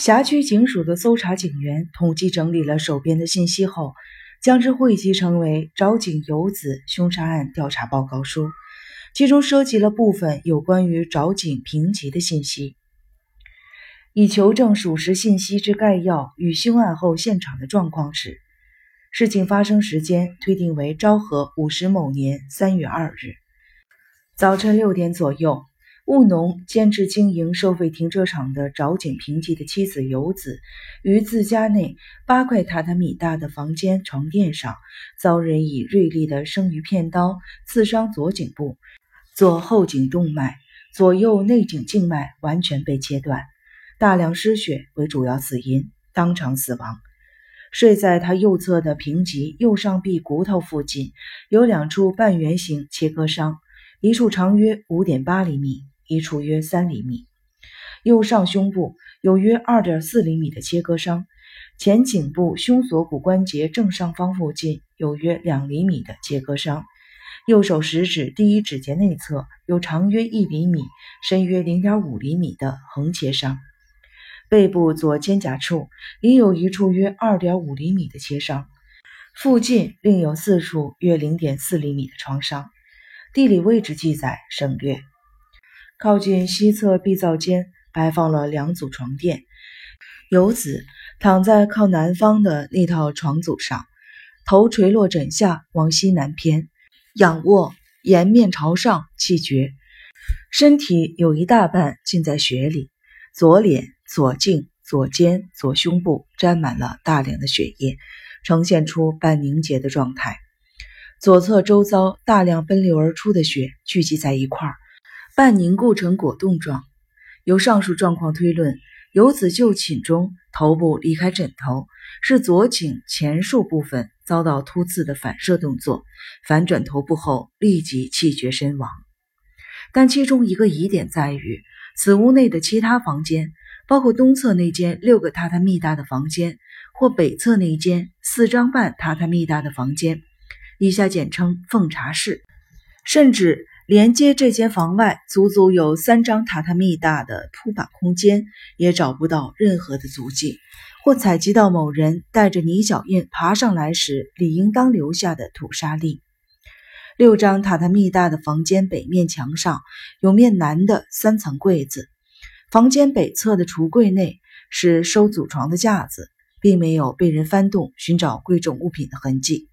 辖区警署的搜查警员统计整理了手边的信息后，将之汇集成为《找井游子凶杀案调查报告书》，其中涉及了部分有关于找井评级的信息。以求证属实信息之概要与凶案后现场的状况时，事情发生时间推定为昭和五十某年三月二日早晨六点左右。务农兼职经营收费停车场的找井平吉的妻子游子，于自家内八块榻榻米大的房间床垫上，遭人以锐利的生鱼片刀刺伤左颈部，左后颈动脉、左右内颈静脉完全被切断，大量失血为主要死因，当场死亡。睡在他右侧的平吉右上臂骨头附近有两处半圆形切割伤，一处长约五点八厘米。一处约三厘米，右上胸部有约二点四厘米的切割伤，前颈部胸锁骨关节正上方附近有约两厘米的切割伤，右手食指第一指节内侧有长约一厘米、深约零点五厘米的横切伤，背部左肩胛处也有一处约二点五厘米的切伤，附近另有四处约零点四厘米的创伤。地理位置记载省略。靠近西侧壁灶间摆放了两组床垫，游子躺在靠南方的那套床组上，头垂落枕下往西南偏，仰卧，颜面朝上，气绝，身体有一大半浸在血里，左脸、左颈、左肩、左胸部沾满了大量的血液，呈现出半凝结的状态，左侧周遭大量奔流而出的血聚集在一块儿。半凝固成果冻状。由上述状况推论，游子就寝中头部离开枕头，是左颈前束部分遭到突刺的反射动作，反转头部后立即气绝身亡。但其中一个疑点在于，此屋内的其他房间，包括东侧那间六个榻榻米大的房间，或北侧那间四张半榻榻米大的房间（以下简称奉茶室），甚至。连接这间房外足足有三张榻榻米大的铺板空间，也找不到任何的足迹，或采集到某人带着泥脚印爬上来时理应当留下的土沙粒。六张榻榻米大的房间北面墙上有面南的三层柜子，房间北侧的橱柜内是收祖床的架子，并没有被人翻动寻找贵重物品的痕迹。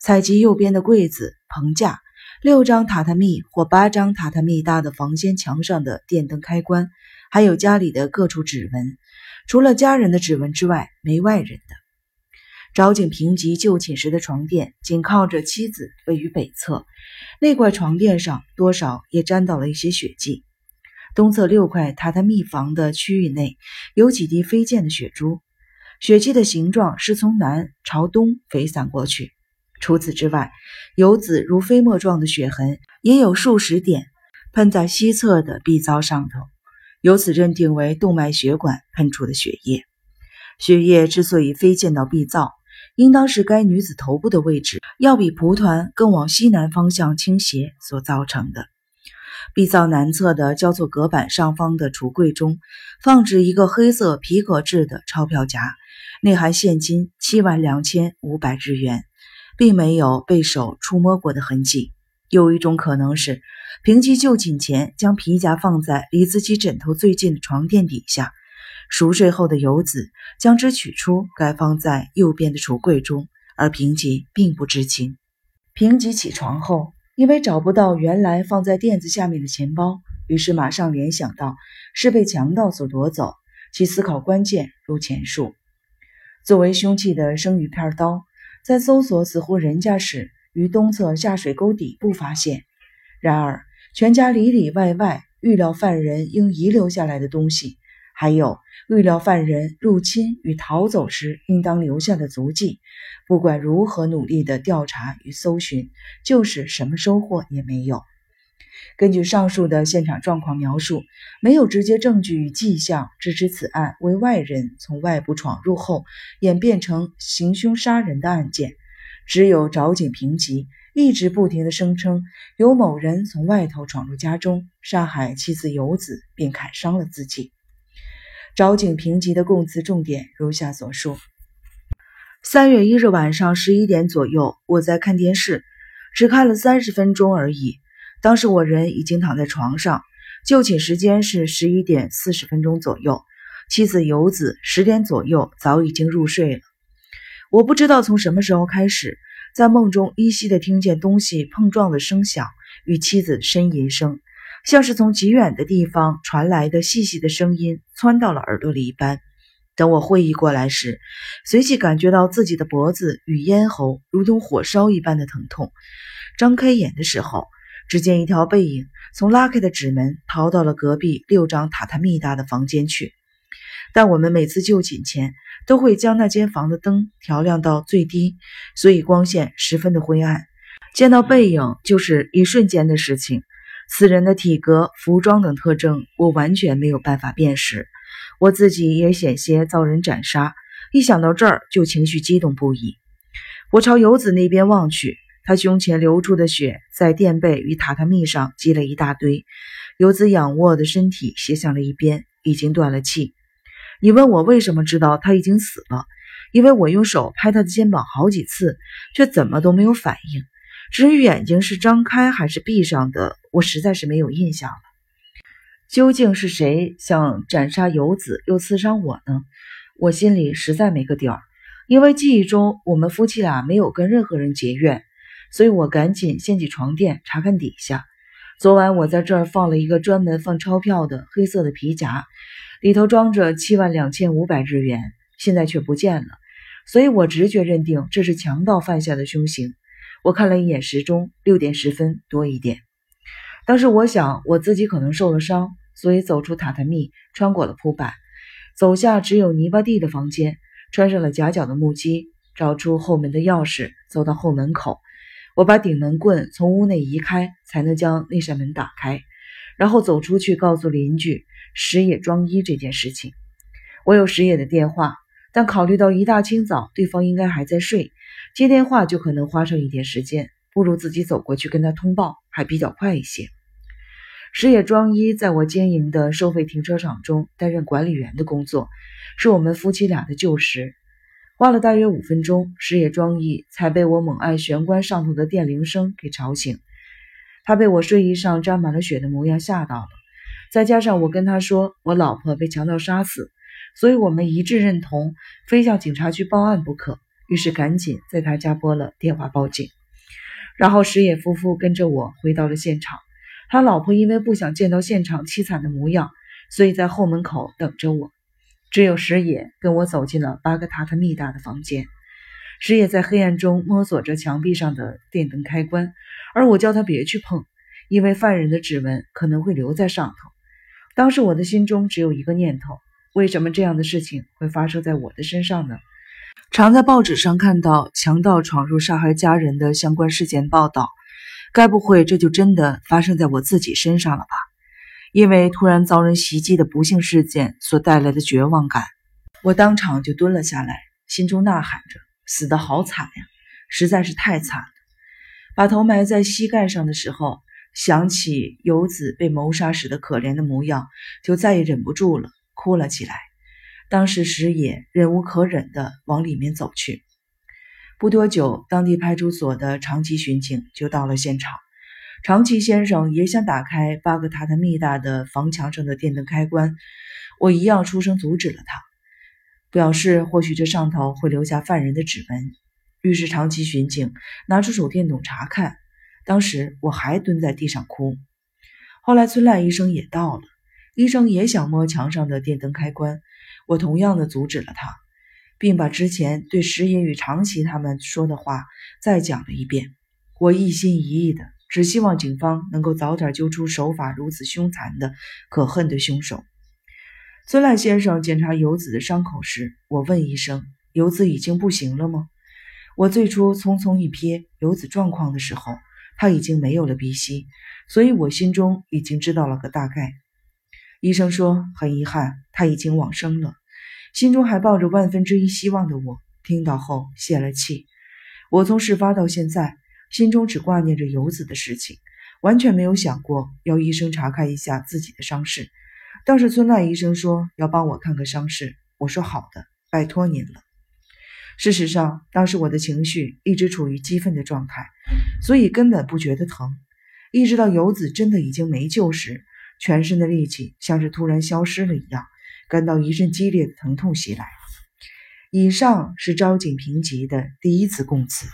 采集右边的柜子棚架。六张榻榻米或八张榻榻米大的房间墙上的电灯开关，还有家里的各处指纹，除了家人的指纹之外，没外人的。找景平吉就寝时的床垫紧靠着妻子，位于北侧，那块床垫上多少也沾到了一些血迹。东侧六块榻榻米房的区域内有几滴飞溅的血珠，血迹的形状是从南朝东飞散过去。除此之外，游子如飞沫状的血痕也有数十点喷在西侧的壁灶上头，由此认定为动脉血管喷出的血液。血液之所以飞溅到壁灶，应当是该女子头部的位置要比蒲团更往西南方向倾斜所造成的。壁灶南侧的交错隔板上方的橱柜中，放置一个黑色皮革制的钞票夹，内含现金七万两千五百日元。并没有被手触摸过的痕迹。有一种可能是，平吉就寝前将皮夹放在离自己枕头最近的床垫底下，熟睡后的游子将之取出，该放在右边的橱柜中，而平吉并不知情。平吉起床后，因为找不到原来放在垫子下面的钱包，于是马上联想到是被强盗所夺走。其思考关键如前述。作为凶器的生鱼片刀。在搜索死户人家时，于东侧下水沟底部发现。然而，全家里里外外预料犯人应遗留下来的东西，还有预料犯人入侵与逃走时应当留下的足迹，不管如何努力的调查与搜寻，就是什么收获也没有。根据上述的现场状况描述，没有直接证据与迹象支持此案为外人从外部闯入后演变成行凶杀人的案件。只有找井平吉一直不停地声称有某人从外头闯入家中，杀害妻子游子，并砍伤了自己。找景平吉的供词重点如下所述：三月一日晚上十一点左右，我在看电视，只看了三十分钟而已。当时我人已经躺在床上，就寝时间是十一点四十分钟左右。妻子游子十点左右早已经入睡了。我不知道从什么时候开始，在梦中依稀的听见东西碰撞的声响与妻子呻吟声。像是从极远的地方传来的细细的声音，窜到了耳朵里一般。等我会意过来时，随即感觉到自己的脖子与咽喉如同火烧一般的疼痛。张开眼的时候，只见一条背影从拉开的纸门逃到了隔壁六张榻榻米大的房间去。但我们每次就寝前都会将那间房的灯调亮到最低，所以光线十分的灰暗。见到背影就是一瞬间的事情。此人的体格、服装等特征，我完全没有办法辨识。我自己也险些遭人斩杀，一想到这儿就情绪激动不已。我朝游子那边望去，他胸前流出的血在垫背与榻榻米上积了一大堆。游子仰卧的身体斜向了一边，已经断了气。你问我为什么知道他已经死了？因为我用手拍他的肩膀好几次，却怎么都没有反应。至于眼睛是张开还是闭上的，我实在是没有印象了。究竟是谁想斩杀游子又刺伤我呢？我心里实在没个底儿。因为记忆中我们夫妻俩没有跟任何人结怨，所以我赶紧掀起床垫查看底下。昨晚我在这儿放了一个专门放钞票的黑色的皮夹，里头装着七万两千五百日元，现在却不见了。所以我直觉认定这是强盗犯下的凶行。我看了一眼时钟，六点十分多一点。当时我想我自己可能受了伤，所以走出榻榻米，穿过了铺板，走下只有泥巴地的房间，穿上了夹脚的木屐，找出后门的钥匙，走到后门口。我把顶门棍从屋内移开，才能将那扇门打开，然后走出去告诉邻居石野庄一这件事情。我有石野的电话，但考虑到一大清早对方应该还在睡。接电话就可能花上一点时间，不如自己走过去跟他通报，还比较快一些。石野庄一在我经营的收费停车场中担任管理员的工作，是我们夫妻俩的旧识。花了大约五分钟，石野庄一才被我猛按玄关上头的电铃声给吵醒。他被我睡衣上沾满了血的模样吓到了，再加上我跟他说我老婆被强盗杀死，所以我们一致认同非向警察局报案不可。于是赶紧在他家拨了电话报警，然后石野夫妇跟着我回到了现场。他老婆因为不想见到现场凄惨的模样，所以在后门口等着我。只有石野跟我走进了八个榻榻米大的房间。石野在黑暗中摸索着墙壁上的电灯开关，而我叫他别去碰，因为犯人的指纹可能会留在上头。当时我的心中只有一个念头：为什么这样的事情会发生在我的身上呢？常在报纸上看到强盗闯入杀害家人的相关事件报道，该不会这就真的发生在我自己身上了吧？因为突然遭人袭击的不幸事件所带来的绝望感，我当场就蹲了下来，心中呐喊着：“死得好惨呀，实在是太惨了！”把头埋在膝盖上的时候，想起游子被谋杀时的可怜的模样，就再也忍不住了，哭了起来。当时石野忍无可忍地往里面走去。不多久，当地派出所的长期巡警就到了现场。长崎先生也想打开八个榻榻米大的房墙上的电灯开关，我一样出声阻止了他，表示或许这上头会留下犯人的指纹。于是长崎巡警拿出手电筒查看。当时我还蹲在地上哭。后来村濑医生也到了，医生也想摸墙上的电灯开关。我同样的阻止了他，并把之前对石野与长崎他们说的话再讲了一遍。我一心一意的，只希望警方能够早点揪出手法如此凶残的可恨的凶手。孙赖先生检查游子的伤口时，我问医生：“游子已经不行了吗？”我最初匆匆一瞥游子状况的时候，他已经没有了鼻息，所以我心中已经知道了个大概。医生说：“很遗憾，他已经往生了。”心中还抱着万分之一希望的我，听到后泄了气。我从事发到现在，心中只挂念着游子的事情，完全没有想过要医生查看一下自己的伤势。当时村外医生说要帮我看个伤势，我说好的，拜托您了。事实上，当时我的情绪一直处于激愤的状态，所以根本不觉得疼。一直到游子真的已经没救时，全身的力气像是突然消失了一样，感到一阵激烈的疼痛袭来。以上是昭景平吉的第一次供词。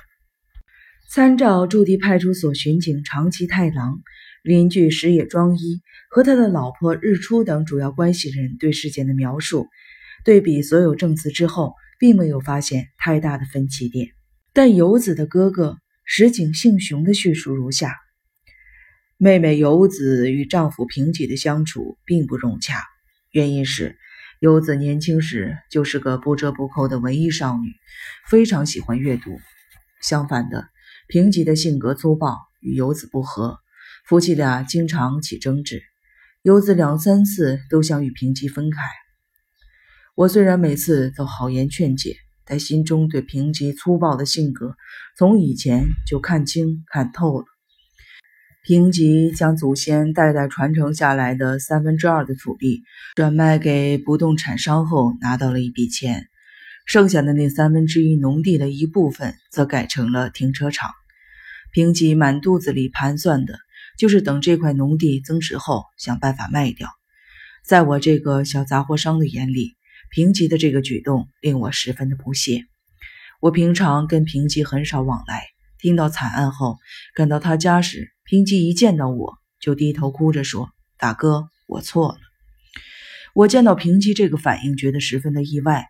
参照驻地派出所巡警长崎太郎、邻居石野庄一和他的老婆日出等主要关系人对事件的描述，对比所有证词之后，并没有发现太大的分歧点。但游子的哥哥石井幸雄的叙述如下：妹妹游子与丈夫平吉的相处并不融洽，原因是游子年轻时就是个不折不扣的文艺少女，非常喜欢阅读。相反的。平吉的性格粗暴，与游子不和，夫妻俩经常起争执。游子两三次都想与平吉分开。我虽然每次都好言劝解，但心中对平吉粗暴的性格从以前就看清看透了。平吉将祖先代代传承下来的三分之二的土地转卖给不动产商后，拿到了一笔钱。剩下的那三分之一农地的一部分，则改成了停车场。平吉满肚子里盘算的就是等这块农地增值后，想办法卖掉。在我这个小杂货商的眼里，平吉的这个举动令我十分的不屑。我平常跟平吉很少往来，听到惨案后赶到他家时，平吉一见到我就低头哭着说：“大哥，我错了。”我见到平吉这个反应，觉得十分的意外。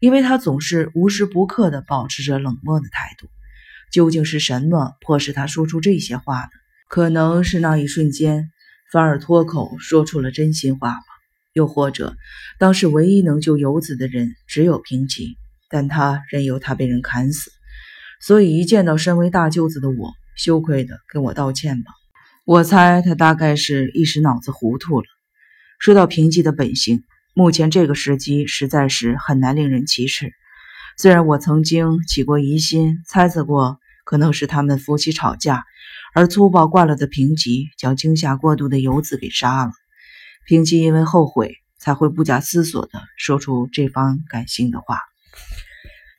因为他总是无时不刻地保持着冷漠的态度，究竟是什么迫使他说出这些话呢？可能是那一瞬间，反而脱口说出了真心话吧。又或者，当时唯一能救游子的人只有平吉，但他任由他被人砍死，所以一见到身为大舅子的我，羞愧地跟我道歉吧。我猜他大概是一时脑子糊涂了。说到平吉的本性。目前这个时机实在是很难令人启齿。虽然我曾经起过疑心，猜测过可能是他们夫妻吵架，而粗暴惯了的平吉将惊吓过度的游子给杀了。平吉因为后悔，才会不假思索地说出这番感性的话。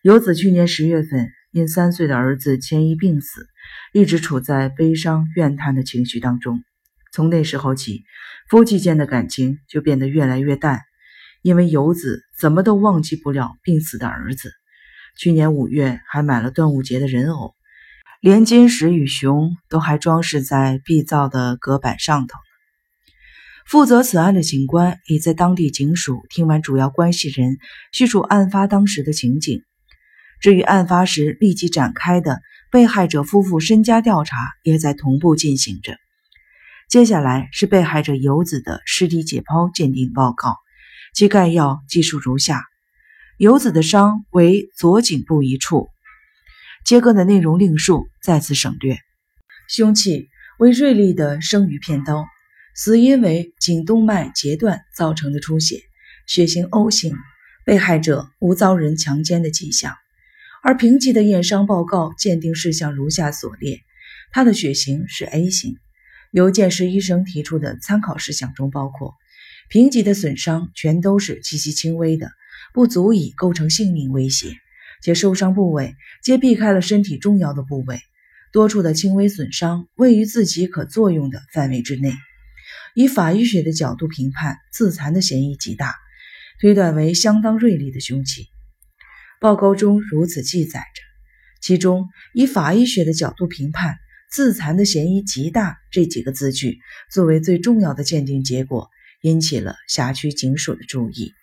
游子去年十月份因三岁的儿子千一病死，一直处在悲伤怨叹的情绪当中。从那时候起，夫妻间的感情就变得越来越淡。因为游子怎么都忘记不了病死的儿子，去年五月还买了端午节的人偶，连金石与熊都还装饰在壁灶的隔板上头。负责此案的警官已在当地警署听完主要关系人叙述案发当时的情景。至于案发时立即展开的被害者夫妇身家调查，也在同步进行着。接下来是被害者游子的尸体解剖鉴定报告。其概要记述如下：游子的伤为左颈部一处，切割的内容另述，在此省略。凶器为锐利的生鱼片刀，死因为颈动脉截断造成的出血，血型 O 型，被害者无遭人强奸的迹象。而平吉的验伤报告鉴定事项如下所列：他的血型是 A 型。由鉴识医生提出的参考事项中包括。评级的损伤全都是极其轻微的，不足以构成性命威胁，且受伤部位皆避开了身体重要的部位，多处的轻微损伤位于自己可作用的范围之内。以法医学的角度评判，自残的嫌疑极大，推断为相当锐利的凶器。报告中如此记载着。其中，以法医学的角度评判，自残的嫌疑极大这几个字句作为最重要的鉴定结果。引起了辖区警署的注意。